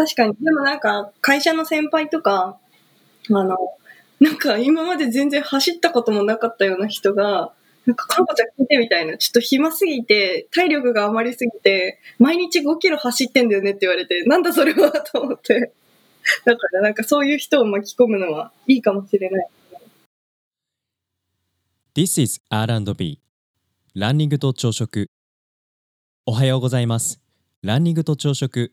確かに。でもなんか、会社の先輩とか、あの、なんか今まで全然走ったこともなかったような人が、なんか、かんこちゃん聞いてみたいな。ちょっと暇すぎて、体力が余りすぎて、毎日5キロ走ってんだよねって言われて、なんだそれはと思って。だからなんかそういう人を巻き込むのはいいかもしれない。This is R&B ランニングと朝食おはようございますランニングと朝食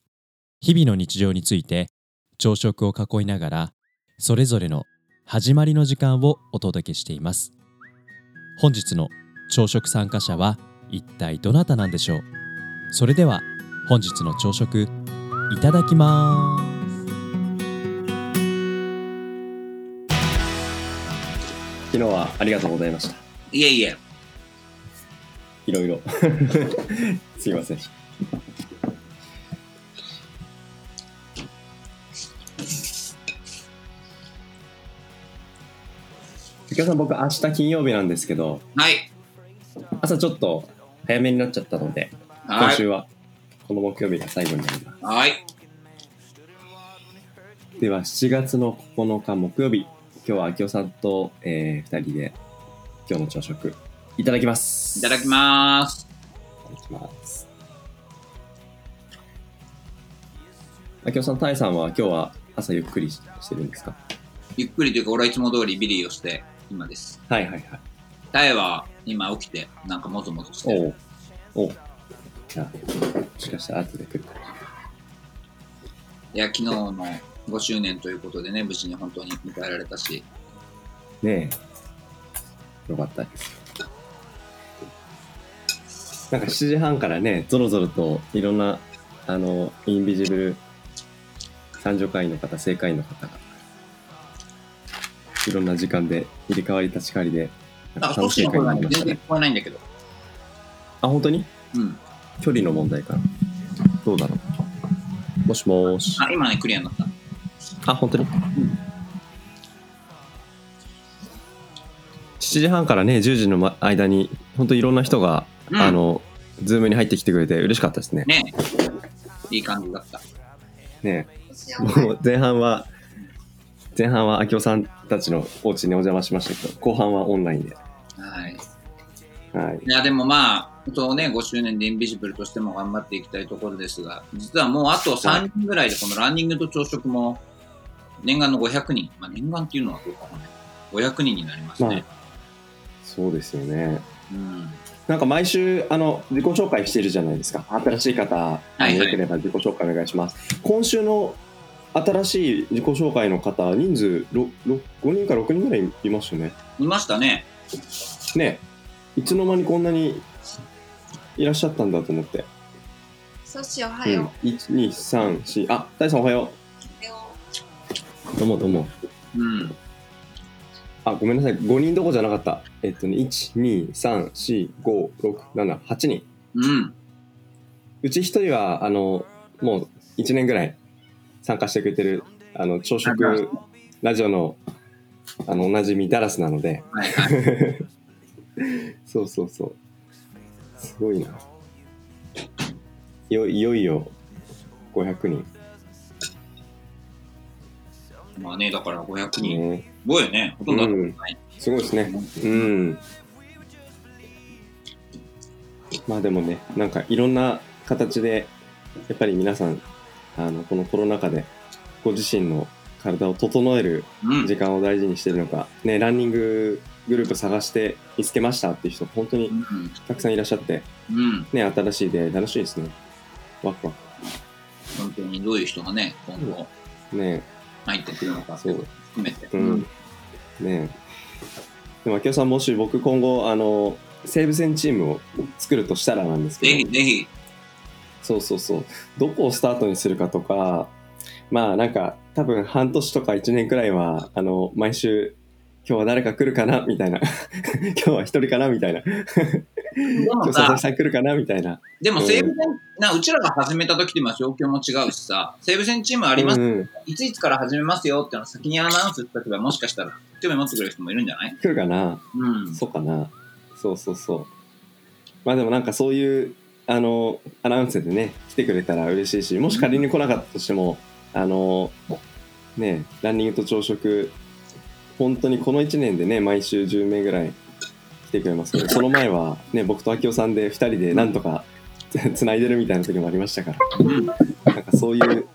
日々の日常について朝食を囲いながらそれぞれの始まりの時間をお届けしています本日の朝食参加者は一体どなたなんでしょう？それでは本日の朝食いただきます昨日はありがとうございました。いえいえ。いろいろ。すいません。ゆきおさん、僕、明日金曜日なんですけど、はい。朝ちょっと早めになっちゃったので、今はい。週はこの木曜日が最後になります。はい。では、7月の9日木曜日、今日は秋夫さんと、えー、2人で今日の朝食いただきます。いただきます。いただきます。秋夫さん、タイさんは今日は朝ゆっくりしてるんですか？ゆっくりというか、俺はいつも通りビリーをして、今です。はいはいはい。タエは今起きて、なんかもぞもぞしてる。おうおうじゃあ、もしかしたら後で来るかもしいや、昨日の5周年ということでね、無事に本当に迎えられたし。ねえ。よかったです。なんか7時半からね、ぞろぞろといろんな、あの、インビジブル参助会員の方、正会員の方が、いろんな時間で入れ替わり立ち替わりで、あ、か少し。全然聞こえないんだけど。あ、本当に？うん。距離の問題かな。どうだろう？もしもーし。あ、今ね、クリアになった。あ、本当に、7時半からね、10時のま間に、本当いろんな人が、うんあの、ズームに入ってきてくれて嬉しかったですね。ねいい感じだった。ねもう前半は、前半は秋夫さんたちのお家にお邪魔しましたけど、後半はオンラインで。はい。はい。いや、でもまあ、本当ね、5周年でインビジブルとしても頑張っていきたいところですが、実はもうあと3人ぐらいで、このランニングと朝食も、念願の500人、まあ、念願っていうのはどうかもね、500人になりますね。そうですよね。うん。なんか毎週、あの、自己紹介してるじゃないですか。新しい方、はいはいよければ自己紹介お願いします。今週の新しい自己紹介の方、人数ろろ5人か6人ぐらいいましたね。いましたね。ねいつの間にこんなにいらっしゃったんだと思って。そしおはうんよ、1、2、3、4、あ、大さんおはよう。う。どうもどうも。うん。あ、ごめんなさい。5人どこじゃなかった。えっとね、1、2、3、4、5、6、7、8人。うん。うち1人は、あの、もう1年ぐらい参加してくれてる、あの、朝食ラジオの、あの、おなじみダラスなので、はいはい。そうそうそう。すごいな。いよいよいよ500人。まあね、だから500人。ね、すごいよね。ほとんど会ったことない。すごいですね。うん。まあでもね、なんかいろんな形で、やっぱり皆さん、あの、このコロナ禍でご自身の体を整えるうん。時間を大事にしてるのか、ね、ランニンググループ探して見つけましたっていう人本当にうん。たくさんいらっしゃって、うん。ね、新しい出会い楽しいですね。ワクワ本当にどういう人がね、今後ク。ね入ってくるのかっていう含めて。うん。ねでも、明夫さん、もし僕今後、あの、西武戦チームを作るとしたらなんですぜけど、ひぜひ。そうそうそう、どこをスタートにするかとか、まあなんか、多分半年とか1年くらいは、あの、毎週、今日は誰か来るかなみたいな。今日は一人かなみたいな。で今日佐々木、さん来るかなみたいな。でも西武戦、なうちらが始めた時でも状況も違うしさ、西武戦チームあります、うんうんいついつから始めますよってのを先にアナウンスした時はもしかしたら興味持ってくれる人もいるんじゃない？来るかな？うん。そうかな。そうそうそう。まあでもなんかそういう、あの、アナウンスでね、来てくれたら嬉しいし、もし仮に来なかったとしても、あの、ね、ランニングと朝食、本当にこの1年でね、毎週10名ぐらい来てくれますけど、その前はね、僕と明夫さんで2人でなんとか つないでるみたいな時もありましたから、うん。なんかそういう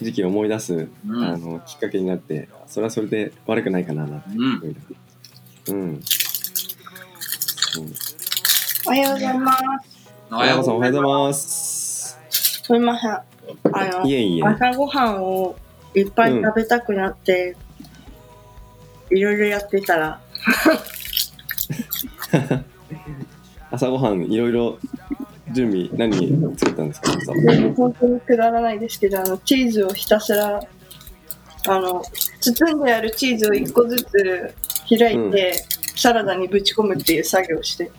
時期を思い出す、うんあの、きっかけになって、それはそれで悪くないかななってうん。思いながらうん。そうおはようございます。おおはようございまます。すみません。あの、いえいえ。朝ごはんをいっぱい食べたくなって、いろいろやってたら、朝ごはんいろいろ準備何作ったんですか？朝本当にくだらないですけど、あの、チーズをひたすら、あの、包んであるチーズを一個ずつ開いて、サラダにぶち込むっていう作業をして、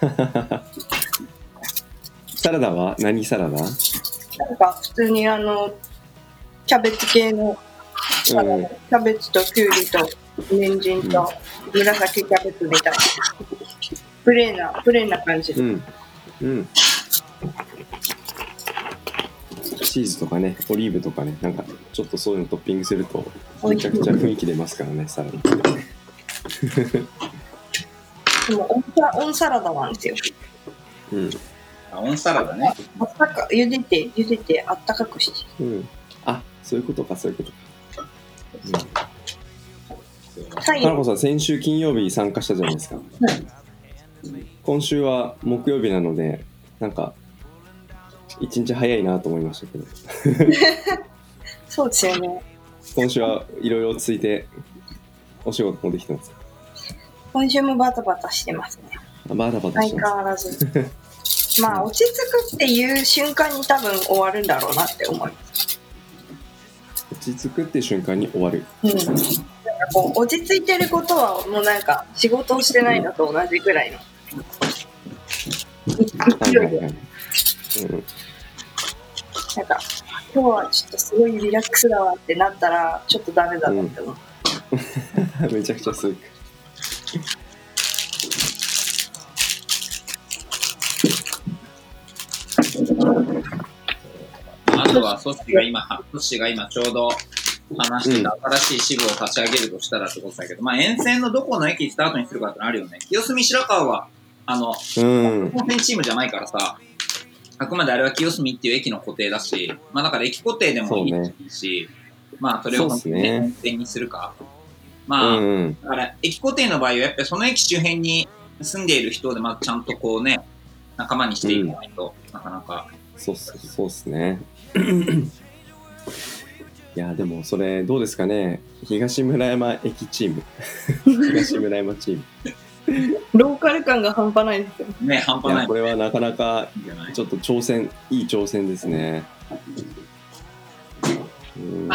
サラダは？何サラダ？なんか普通にあの、キャベツ系のサラダ、うん。キャベツとキュウリと人参と紫キャベツみたいな。プレーな、プレーな感じで。うんうんチーズとかねオリーブとかねなんかちょっとそういうのトッピングするとめちゃくちゃ雰囲気出ますからねサラダでもオンサ、オンサラダなんですよ。うんあ、オンサラダね。あったか、茹でて、茹でてあったかくして。うんあそういうことかそういうことか、はいかなこさん先週金曜日参加したじゃないですか、今週は木曜日なのでなんか一日早いなと思いましたけど そうですよね。今週はいろいろ落ち着いてお仕事もできてます今週もバタバタしてますね。あバタバタし相変てますわらず。まあ、落ち着くっていう瞬間に多分終わるんだろうなって思います。落ち着くっていう瞬間に終わるうん。こう、落ち着いてることはもうなんか仕事をしてないのと同じぐらいの。はい勢で。はいいはい、うん、なんか、今日はちょっとすごいリラックスだわってなったら、ちょっとダメだなって思う。めちゃくちゃすぐあとは、ソッシーが今、ソッシーが今ちょうど話してた新しい支部を立ち上げるとしたらってことだけど、まあ沿線のどこの駅スタートにするかってのあるよね。清澄白河は、あの、うん本線チームじゃないからさ、あくまであれは清澄っていう駅の固定だし、まあだから駅固定でもいいし、まあそれを本当にねそうっすね本線にするか。うまあ、んうんだから駅固定の場合はやっぱりその駅周辺に住んでいる人でまずちゃんとこうね、仲間にしていかないと、なかなか。そうっすそうっすねいやでもそれどうですかね？東村山駅チーム。東村山チーム。ローカル感が半端ないですよ。ね、半い端ない。やこれはなかなかちょっと挑戦いい挑戦ですね。うん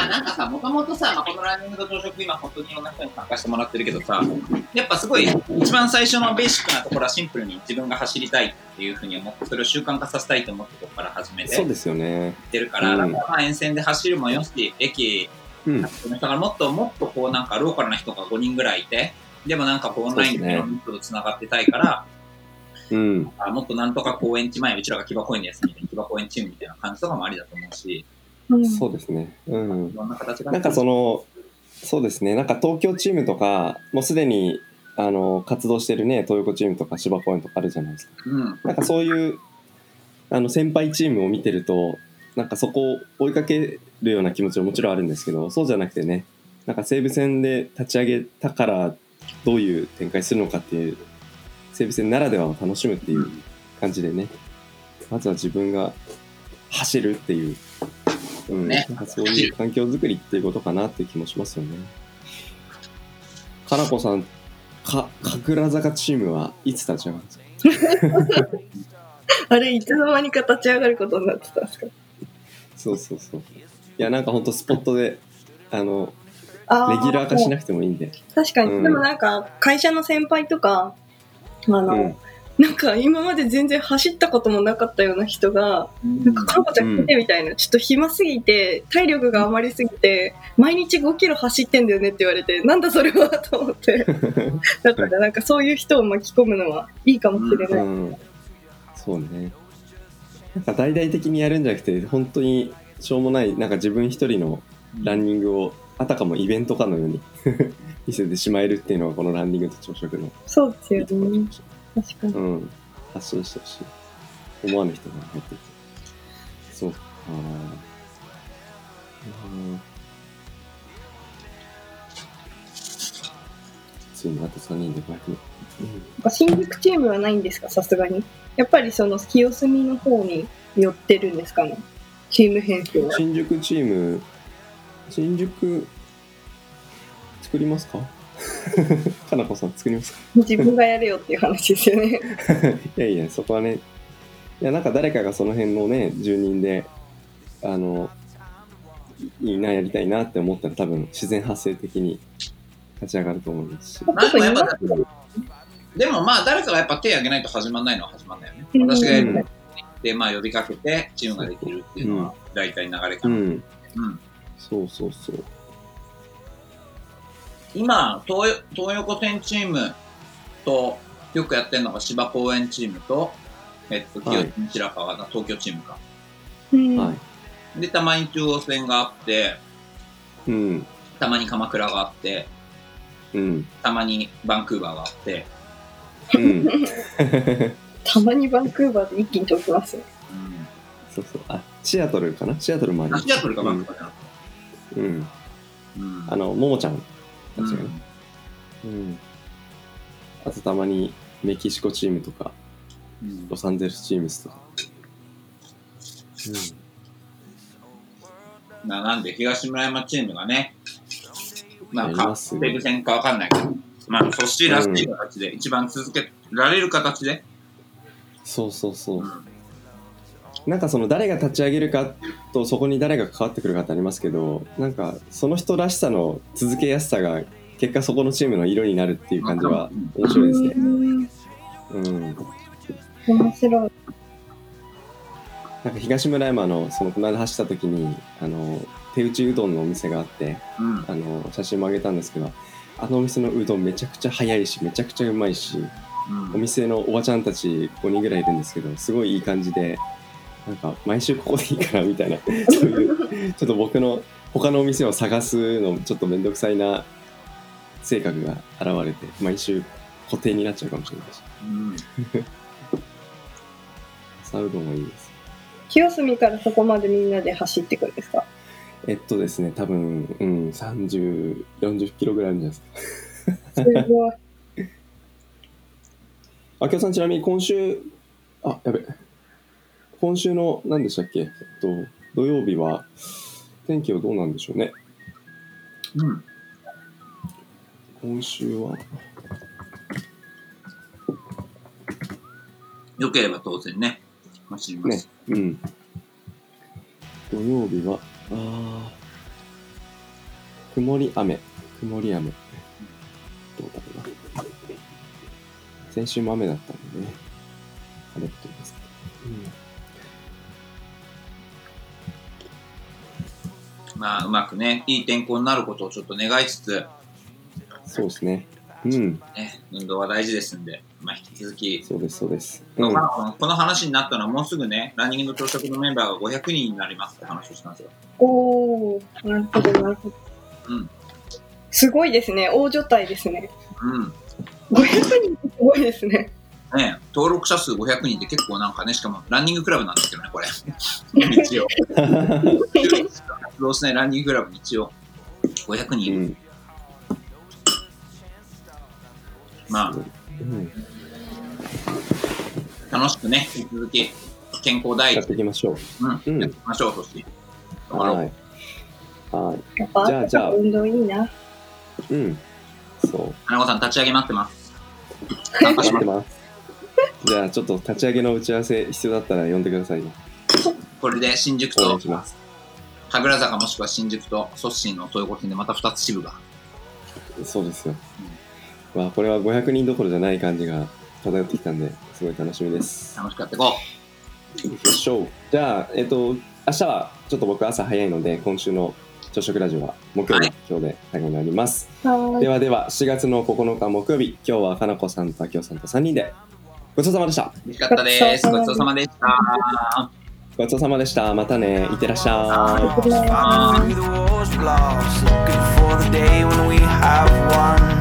まあなんかさ、もともとさ、まあ、このランニングと朝食今本当にいろんな人に参加してもらってるけどさ、やっぱすごい一番最初のベーシックなところはシンプルに自分が走りたいっていうふうに思って、それを習慣化させたいと思ってとこから始めていっそうですよね。てるから、うん。まあ沿線で走るもよし、駅、うん。だからもっともっとこうなんかローカルな人が5人ぐらいいて、でもなんかこうオンラインでいろんな人と繋がってたいから、うん。あもっとなんとか公園地前、うちらが木場公園で休みで木場公園チームみたいな感じとかもありだと思うし、うんそうですね。うん。なんかそのそうですね。なんか東京チームとかもうすでにあの活動してるね東横チームとか芝公園とかあるじゃないですか。うん、なんかそういうあの先輩チームを見てるとなんかそこを追いかけるような気持ちはもちろんあるんですけどそうじゃなくてねなんか西武戦で立ち上げたからどういう展開するのかっていう西武戦ならではを楽しむっていう感じでねまずは自分が走るっていう、うんねなんかそういう環境づくりっていうことかなっていう気もしますよね。かなこさんか神楽坂チームはいつ立ち上がるんですか？あれ、いつの間にか立ち上がることになってたんですか？そうそうそう。いや、なんかほんとスポットで、あの、あレギュラー化しなくてもいいんで。確かに、うんでもなんか、会社の先輩とか、あの、うん。なんか今まで全然走ったこともなかったような人が、なんか、かのこちゃん来てみたいな、ちょっと暇すぎて、体力が余りすぎて、毎日5キロ走ってんだよねって言われて、なんだそれはと思って。だからなんかそういう人を巻き込むのはいいかもしれない。うん。そうね。なんか大々的にやるんじゃなくて、本当にしょうもない、なんか自分一人のランニングを、あたかもイベントかのように 見せてしまえるっていうのが、このランニングと朝食のそうですよね。確かに。うん、発信してほしい。思わぬ人が入ってきて。そうか。うん。ついにあと3人で500人。なんか新宿チームはないんですか、さすがに。やっぱりその清澄の方に寄ってるんですかね？チーム編成は。新宿チーム、新宿、作りますか？かなこさん作りますか？自分がやれよっていう話ですよね。いやいや、そこはね、いや、なんか誰かがその辺のね、住人で、あの、いいな、やりたいなって思ったら多分自然発生的に立ち上がると思いますし。まあでもやっぱでもまあ誰かがやっぱ手挙げないと始まんないのは始まんないよね。私がやるで、まあ呼びかけてチームができるっていうのは大体流れかな。うん、うんそうそうそう。今東、東横線チームとよくやってるのが芝公園チームと、えっと、はい清津白川の東京チームか。うんはい。で、たまに中央線があって、うん、たまに鎌倉があって、うん、たまにバンクーバーがあって、うん。たまにバンクーバーで一気に飛びますよ。うん。そうそう。あ、シアトルかな？シアトルもあります。あシアトルかバンクーバーじゃな。うん。うん。あの、ももちゃんたちがね。うんうん。あとたまにメキシコチームとか、うんロサンゼルスチームスとか。ななんで東村山チームがね、まあ、やりかますペグ戦かわかんないけど、まあ、そしてらしい形で、一番続けられる形で、そうそうそうう。んなんかその誰が立ち上げるかとそこに誰が関わってくるかってありますけどなんかその人らしさの続けやすさが結果そこのチームの色になるっていう感じは面白いですね。うんうん。面白い。なんか東村山のそのこの間走った時にあの手打ちうどんのお店があってうんあの写真もあげたんですけどあのお店のうどんめちゃくちゃ早いしめちゃくちゃうまいしうんお店のおばちゃんたち5人ぐらいいるんですけどすごいいい感じでなんか毎週ここでいいかなみたいな。そういうちょっと僕の他のお店を探すのちょっと面倒くさいな性格が現れて毎週固定になっちゃうかもしれないし。うん。朝うどんはいいです。清澄からそこまでみんなで走ってくるんですか？えっとですね多分うん3040キロぐらいあるんじゃないですか。すごい。あきおさんちなみに今週あやべ今週の何でしたっけ？えっと土曜日は天気はどうなんでしょうね？うん。今週は？よければ当然ね、走りまね。す。うん。土曜日はあー曇り雨。曇り雨。どうだろうな。先週も雨だったんでね。晴れてまあ、うまくね、いい天候になることをちょっと願いつつ、そうですねうんね、運動は大事ですんで、まあ、引き続き、そうですそうですうんまあこのこの話になったのはもうすぐね、ランニングの朝食のメンバーが500人になりますって話をしたんですよ。おー、なるほど、なるほど。うんすごいですね。大所帯ですね。うん。500人ってすごいですね。ね、登録者数500人って結構なんかね、しかもランニングクラブなんですけどね、これ。一応。活動しないランニングクラブに一応。500人いる。うん。まあ、うん。楽しくね、引き続き健康第一やっていきましょう。ん、うん。やっていきましょう、そして。う。はい。はい。やっぱじゃあじゃあ。運動いいな。うん。そう。花子さん、立ち上げ待ってます。参加します。待ってます。じゃあちょっと立ち上げの打ち合わせ必要だったら呼んでくださいね。これで新宿とお願いします神楽坂もしくは新宿とソッシーの東横線でまた2つ支部が。そうですよ。まあこれは500人どころじゃない感じが漂ってきたんで、すごい楽しみです。楽しくやっていこよっしょ。じゃあ、えっと、明日はちょっと僕朝早いので、今週の朝食ラジオは木曜日、はい今日で最後になります。はではでは、4月の9日木曜日、今日はかなこさんとあきおさんと3人で、ごちそうさまでした。う。美味しかったです。ごちそうさまでした。ごちそうさまでした。またね。いってらっしゃい。